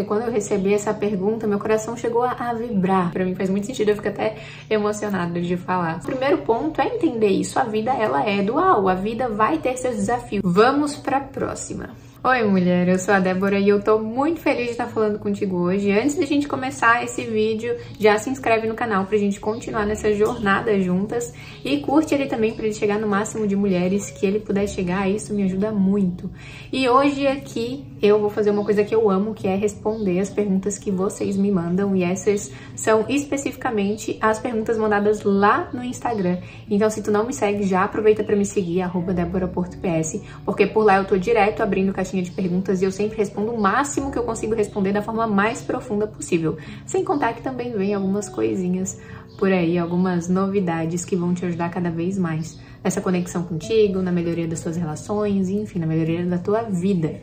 Porque quando eu recebi essa pergunta, meu coração chegou a, vibrar. Para mim faz muito sentido, eu fico até emocionada de falar. O primeiro ponto é entender isso. A vida ela é dual, a vida vai ter seus desafios. Vamos para a próxima. Oi, mulher, eu sou a Débora e eu tô muito feliz de estar falando contigo hoje. Antes de a gente começar esse vídeo, já se inscreve no canal pra gente continuar nessa jornada juntas e curte ele também para ele chegar no máximo de mulheres que ele puder chegar, isso me ajuda muito. E hoje aqui eu vou fazer uma coisa que eu amo, que é responder as perguntas que vocês me mandam e essas são especificamente as perguntas mandadas lá no Instagram. Então, se tu não me segue, já aproveita para me seguir, arroba porque por lá eu tô direto abrindo caixinha caixinha de perguntas e eu sempre respondo o máximo que eu consigo responder da forma mais profunda possível. Sem contar que também vem algumas coisinhas por aí, algumas novidades que vão te ajudar cada vez mais nessa conexão contigo, na melhoria das tuas relações, enfim, na melhoria da tua vida.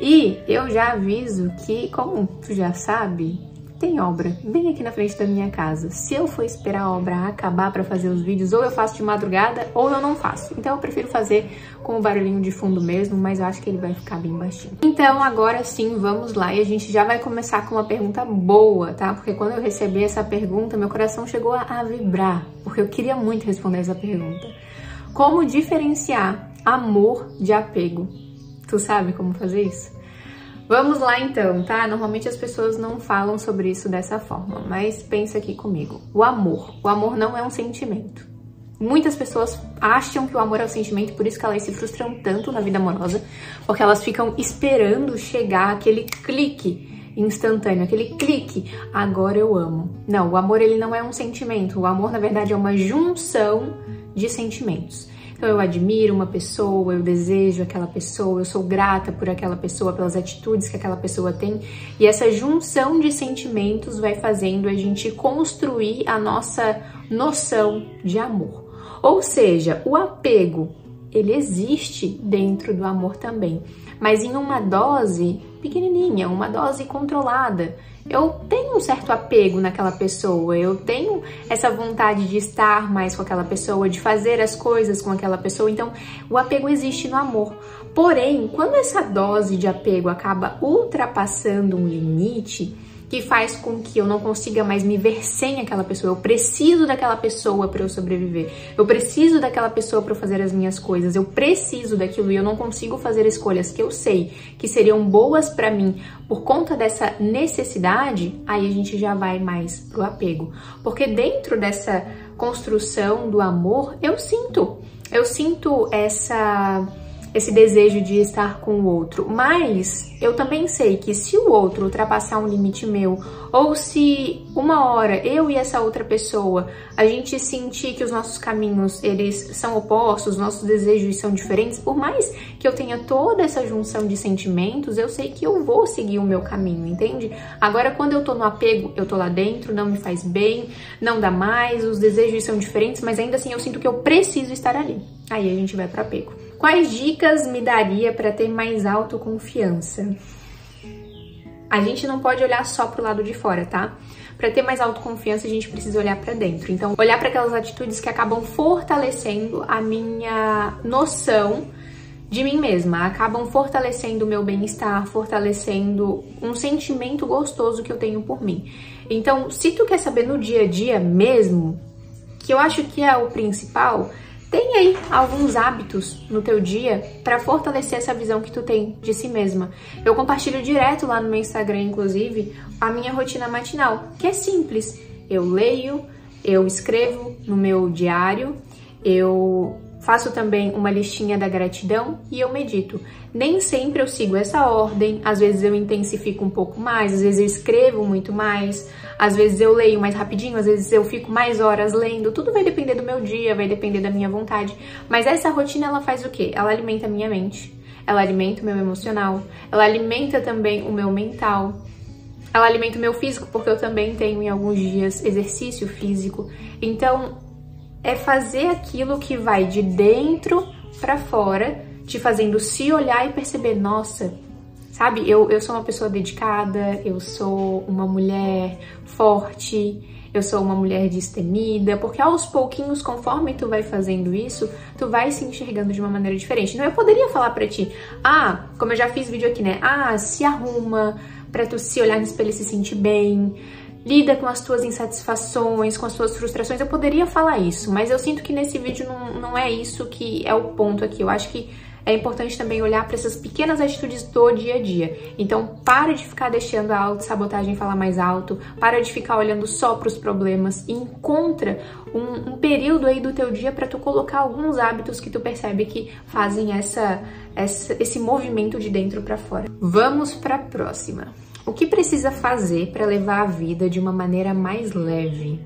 E eu já aviso que, como tu já sabe, tem obra bem aqui na frente da minha casa. Se eu for esperar a obra acabar para fazer os vídeos, ou eu faço de madrugada ou eu não faço. Então eu prefiro fazer com o barulhinho de fundo mesmo, mas eu acho que ele vai ficar bem baixinho. Então agora sim, vamos lá e a gente já vai começar com uma pergunta boa, tá? Porque quando eu recebi essa pergunta, meu coração chegou a, vibrar, porque eu queria muito responder essa pergunta. Como diferenciar amor de apego? Tu sabe como fazer isso? Vamos lá então, tá? Normalmente as pessoas não falam sobre isso dessa forma, mas pensa aqui comigo. O amor. O amor não é um sentimento. Muitas pessoas acham que o amor é um sentimento, por isso que elas se frustram tanto na vida amorosa, porque elas ficam esperando chegar aquele clique instantâneo, aquele clique, agora eu amo. Não, o amor ele não é um sentimento. O amor, na verdade, é uma junção de sentimentos. Então eu admiro uma pessoa, eu desejo aquela pessoa, eu sou grata por aquela pessoa, pelas atitudes que aquela pessoa tem. E essa junção de sentimentos vai fazendo a gente construir a nossa noção de amor. Ou seja, o apego, ele existe dentro do amor também, mas em uma dose pequenininha, uma dose controlada eu tenho um certo apego naquela pessoa, eu tenho essa vontade de estar mais com aquela pessoa, de fazer as coisas com aquela pessoa. Então, o apego existe no amor. Porém, quando essa dose de apego acaba ultrapassando um limite, que faz com que eu não consiga mais me ver sem aquela pessoa. Eu preciso daquela pessoa para eu sobreviver. Eu preciso daquela pessoa para fazer as minhas coisas. Eu preciso daquilo e eu não consigo fazer escolhas que eu sei que seriam boas para mim por conta dessa necessidade. Aí a gente já vai mais pro apego, porque dentro dessa construção do amor eu sinto, eu sinto essa esse desejo de estar com o outro, mas eu também sei que se o outro ultrapassar um limite meu, ou se uma hora eu e essa outra pessoa a gente sentir que os nossos caminhos eles são opostos, nossos desejos são diferentes, por mais que eu tenha toda essa junção de sentimentos, eu sei que eu vou seguir o meu caminho, entende? Agora quando eu tô no apego, eu tô lá dentro, não me faz bem, não dá mais, os desejos são diferentes, mas ainda assim eu sinto que eu preciso estar ali. Aí a gente vai pro apego. Quais dicas me daria para ter mais autoconfiança? A gente não pode olhar só pro lado de fora, tá? Para ter mais autoconfiança, a gente precisa olhar para dentro. Então, olhar para aquelas atitudes que acabam fortalecendo a minha noção de mim mesma, acabam fortalecendo o meu bem-estar, fortalecendo um sentimento gostoso que eu tenho por mim. Então, se tu quer saber no dia a dia mesmo, que eu acho que é o principal, tem aí alguns hábitos no teu dia para fortalecer essa visão que tu tem de si mesma. Eu compartilho direto lá no meu Instagram, inclusive, a minha rotina matinal, que é simples. Eu leio, eu escrevo no meu diário, eu faço também uma listinha da gratidão e eu medito. Nem sempre eu sigo essa ordem, às vezes eu intensifico um pouco mais, às vezes eu escrevo muito mais, às vezes eu leio mais rapidinho, às vezes eu fico mais horas lendo. Tudo vai depender do meu dia, vai depender da minha vontade. Mas essa rotina ela faz o quê? Ela alimenta a minha mente, ela alimenta o meu emocional, ela alimenta também o meu mental. Ela alimenta o meu físico, porque eu também tenho em alguns dias exercício físico. Então, é fazer aquilo que vai de dentro para fora te fazendo se olhar e perceber, nossa, sabe, eu, eu sou uma pessoa dedicada, eu sou uma mulher forte, eu sou uma mulher destemida, porque aos pouquinhos, conforme tu vai fazendo isso, tu vai se enxergando de uma maneira diferente. Não, eu poderia falar para ti, ah, como eu já fiz vídeo aqui, né, ah, se arruma, para tu se olhar no espelho e se sentir bem, lida com as tuas insatisfações, com as tuas frustrações. Eu poderia falar isso, mas eu sinto que nesse vídeo não, não é isso que é o ponto aqui. Eu acho que é importante também olhar para essas pequenas atitudes do dia a dia. Então, para de ficar deixando a autossabotagem falar mais alto, para de ficar olhando só para os problemas e encontra um, um, período aí do teu dia para tu colocar alguns hábitos que tu percebe que fazem essa, essa esse movimento de dentro para fora. Vamos para a próxima. O que precisa fazer para levar a vida de uma maneira mais leve?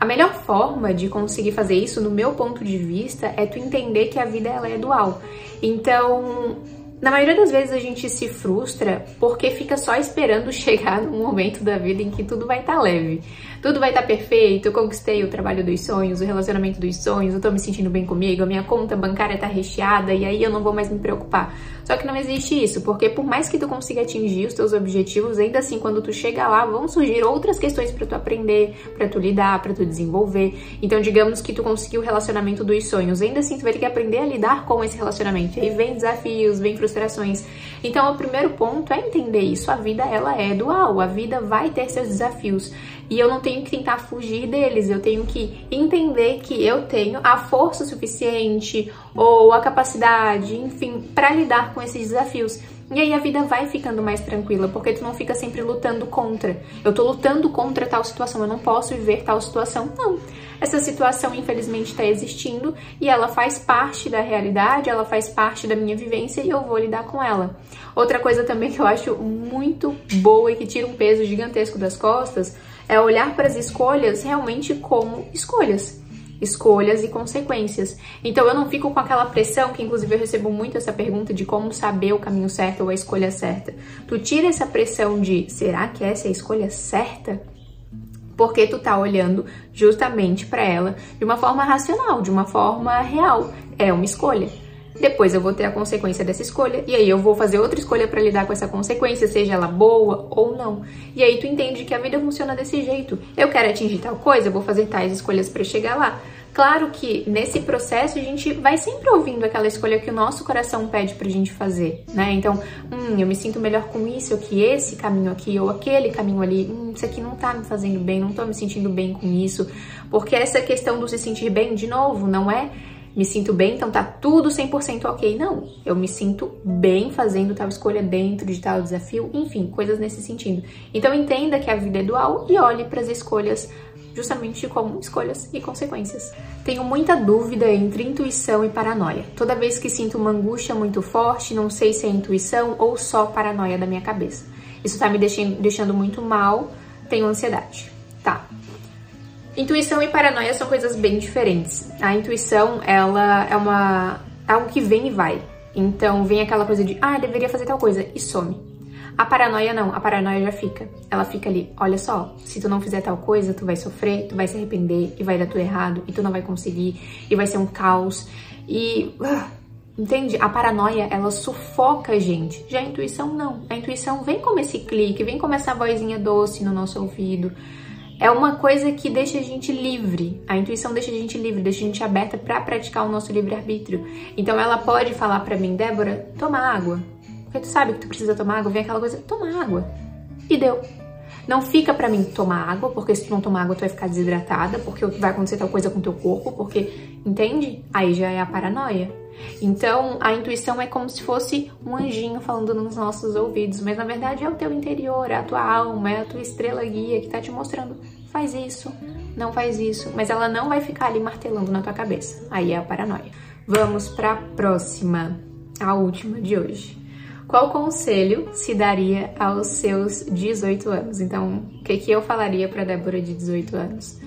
A melhor forma de conseguir fazer isso, no meu ponto de vista, é tu entender que a vida ela é dual. Então, na maioria das vezes a gente se frustra porque fica só esperando chegar no momento da vida em que tudo vai estar tá leve. Tudo vai estar tá perfeito, eu conquistei o trabalho dos sonhos, o relacionamento dos sonhos, eu tô me sentindo bem comigo, a minha conta bancária tá recheada e aí eu não vou mais me preocupar. Só que não existe isso, porque por mais que tu consiga atingir os teus objetivos, ainda assim quando tu chega lá, vão surgir outras questões para tu aprender, para tu lidar, para tu desenvolver. Então, digamos que tu conseguiu o relacionamento dos sonhos, ainda assim tu vai ter que aprender a lidar com esse relacionamento. Aí vem desafios, vem frustrações. Então, o primeiro ponto é entender isso. A vida ela é dual, a vida vai ter seus desafios. E eu não tenho que tentar fugir deles, eu tenho que entender que eu tenho a força suficiente ou a capacidade, enfim, para lidar com esses desafios. E aí a vida vai ficando mais tranquila, porque tu não fica sempre lutando contra. Eu tô lutando contra tal situação, eu não posso viver tal situação. Não. Essa situação, infelizmente, está existindo e ela faz parte da realidade, ela faz parte da minha vivência e eu vou lidar com ela. Outra coisa também que eu acho muito boa e que tira um peso gigantesco das costas é olhar para as escolhas realmente como escolhas escolhas e consequências. Então eu não fico com aquela pressão, que inclusive eu recebo muito essa pergunta de como saber o caminho certo ou a escolha certa. Tu tira essa pressão de será que essa é a escolha certa? Porque tu tá olhando justamente para ela de uma forma racional, de uma forma real. É uma escolha. Depois eu vou ter a consequência dessa escolha e aí eu vou fazer outra escolha para lidar com essa consequência, seja ela boa ou não. E aí tu entende que a vida funciona desse jeito. Eu quero atingir tal coisa, eu vou fazer tais escolhas para chegar lá. Claro que nesse processo a gente vai sempre ouvindo aquela escolha que o nosso coração pede pra gente fazer, né? Então, hum, eu me sinto melhor com isso, que esse caminho aqui ou aquele caminho ali, hum, isso aqui não tá me fazendo bem, não tô me sentindo bem com isso. Porque essa questão do se sentir bem, de novo, não é me sinto bem, então tá tudo 100% ok. Não, eu me sinto bem fazendo tal escolha dentro de tal desafio, enfim, coisas nesse sentido. Então entenda que a vida é dual e olhe para as escolhas justamente como escolhas e consequências. Tenho muita dúvida entre intuição e paranoia. Toda vez que sinto uma angústia muito forte, não sei se é intuição ou só paranoia da minha cabeça. Isso tá me deixando, muito mal, tenho ansiedade. Intuição e paranoia são coisas bem diferentes. A intuição, ela é uma algo que vem e vai. Então vem aquela coisa de, ah, deveria fazer tal coisa e some. A paranoia não, a paranoia já fica. Ela fica ali, olha só, se tu não fizer tal coisa, tu vai sofrer, tu vai se arrepender e vai dar tudo errado e tu não vai conseguir e vai ser um caos. E uh, entende? A paranoia, ela sufoca a gente. Já a intuição não. A intuição vem como esse clique, vem como essa vozinha doce no nosso ouvido é uma coisa que deixa a gente livre. A intuição deixa a gente livre, deixa a gente aberta para praticar o nosso livre-arbítrio. Então ela pode falar para mim, Débora, toma água. Porque tu sabe que tu precisa tomar água, vem aquela coisa, toma água. E deu. Não fica para mim tomar água, porque se tu não tomar água tu vai ficar desidratada, porque vai acontecer tal coisa com teu corpo, porque, entende? Aí já é a paranoia. Então, a intuição é como se fosse um anjinho falando nos nossos ouvidos, mas na verdade é o teu interior, é a tua alma, é a tua estrela guia que tá te mostrando: faz isso, não faz isso, mas ela não vai ficar ali martelando na tua cabeça. Aí é a paranoia. Vamos para a próxima, a última de hoje. Qual conselho se daria aos seus 18 anos? Então, o que, que eu falaria para Débora de 18 anos?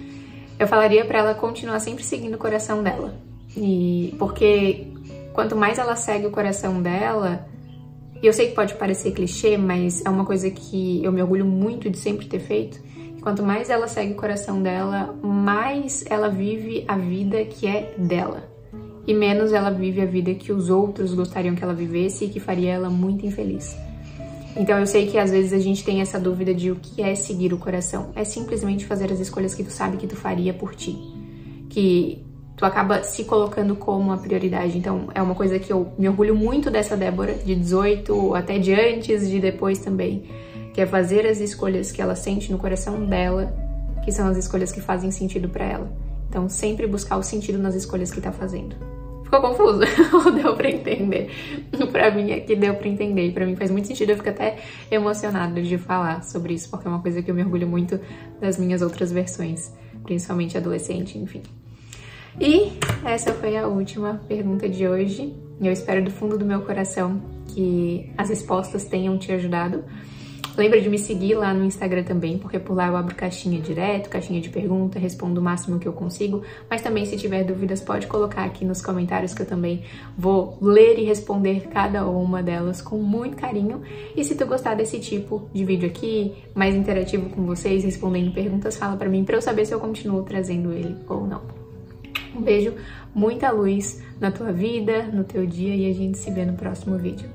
Eu falaria para ela continuar sempre seguindo o coração dela. E porque quanto mais ela segue o coração dela, e eu sei que pode parecer clichê, mas é uma coisa que eu me orgulho muito de sempre ter feito. Quanto mais ela segue o coração dela, mais ela vive a vida que é dela. E menos ela vive a vida que os outros gostariam que ela vivesse e que faria ela muito infeliz. Então eu sei que às vezes a gente tem essa dúvida de o que é seguir o coração. É simplesmente fazer as escolhas que tu sabe que tu faria por ti. Que tu acaba se colocando como a prioridade. Então, é uma coisa que eu me orgulho muito dessa Débora, de 18, até de antes, de depois também, que é fazer as escolhas que ela sente no coração dela, que são as escolhas que fazem sentido para ela. Então, sempre buscar o sentido nas escolhas que tá fazendo. Ficou confuso? Ou deu pra entender? pra mim aqui deu pra entender. E pra mim faz muito sentido. Eu fico até emocionada de falar sobre isso, porque é uma coisa que eu me orgulho muito das minhas outras versões, principalmente adolescente, enfim. E essa foi a última pergunta de hoje. Eu espero do fundo do meu coração que as respostas tenham te ajudado. Lembra de me seguir lá no Instagram também, porque por lá eu abro caixinha direto, caixinha de pergunta, respondo o máximo que eu consigo. Mas também, se tiver dúvidas, pode colocar aqui nos comentários que eu também vou ler e responder cada uma delas com muito carinho. E se tu gostar desse tipo de vídeo aqui, mais interativo com vocês, respondendo perguntas, fala pra mim pra eu saber se eu continuo trazendo ele ou não. Um beijo, muita luz na tua vida, no teu dia e a gente se vê no próximo vídeo.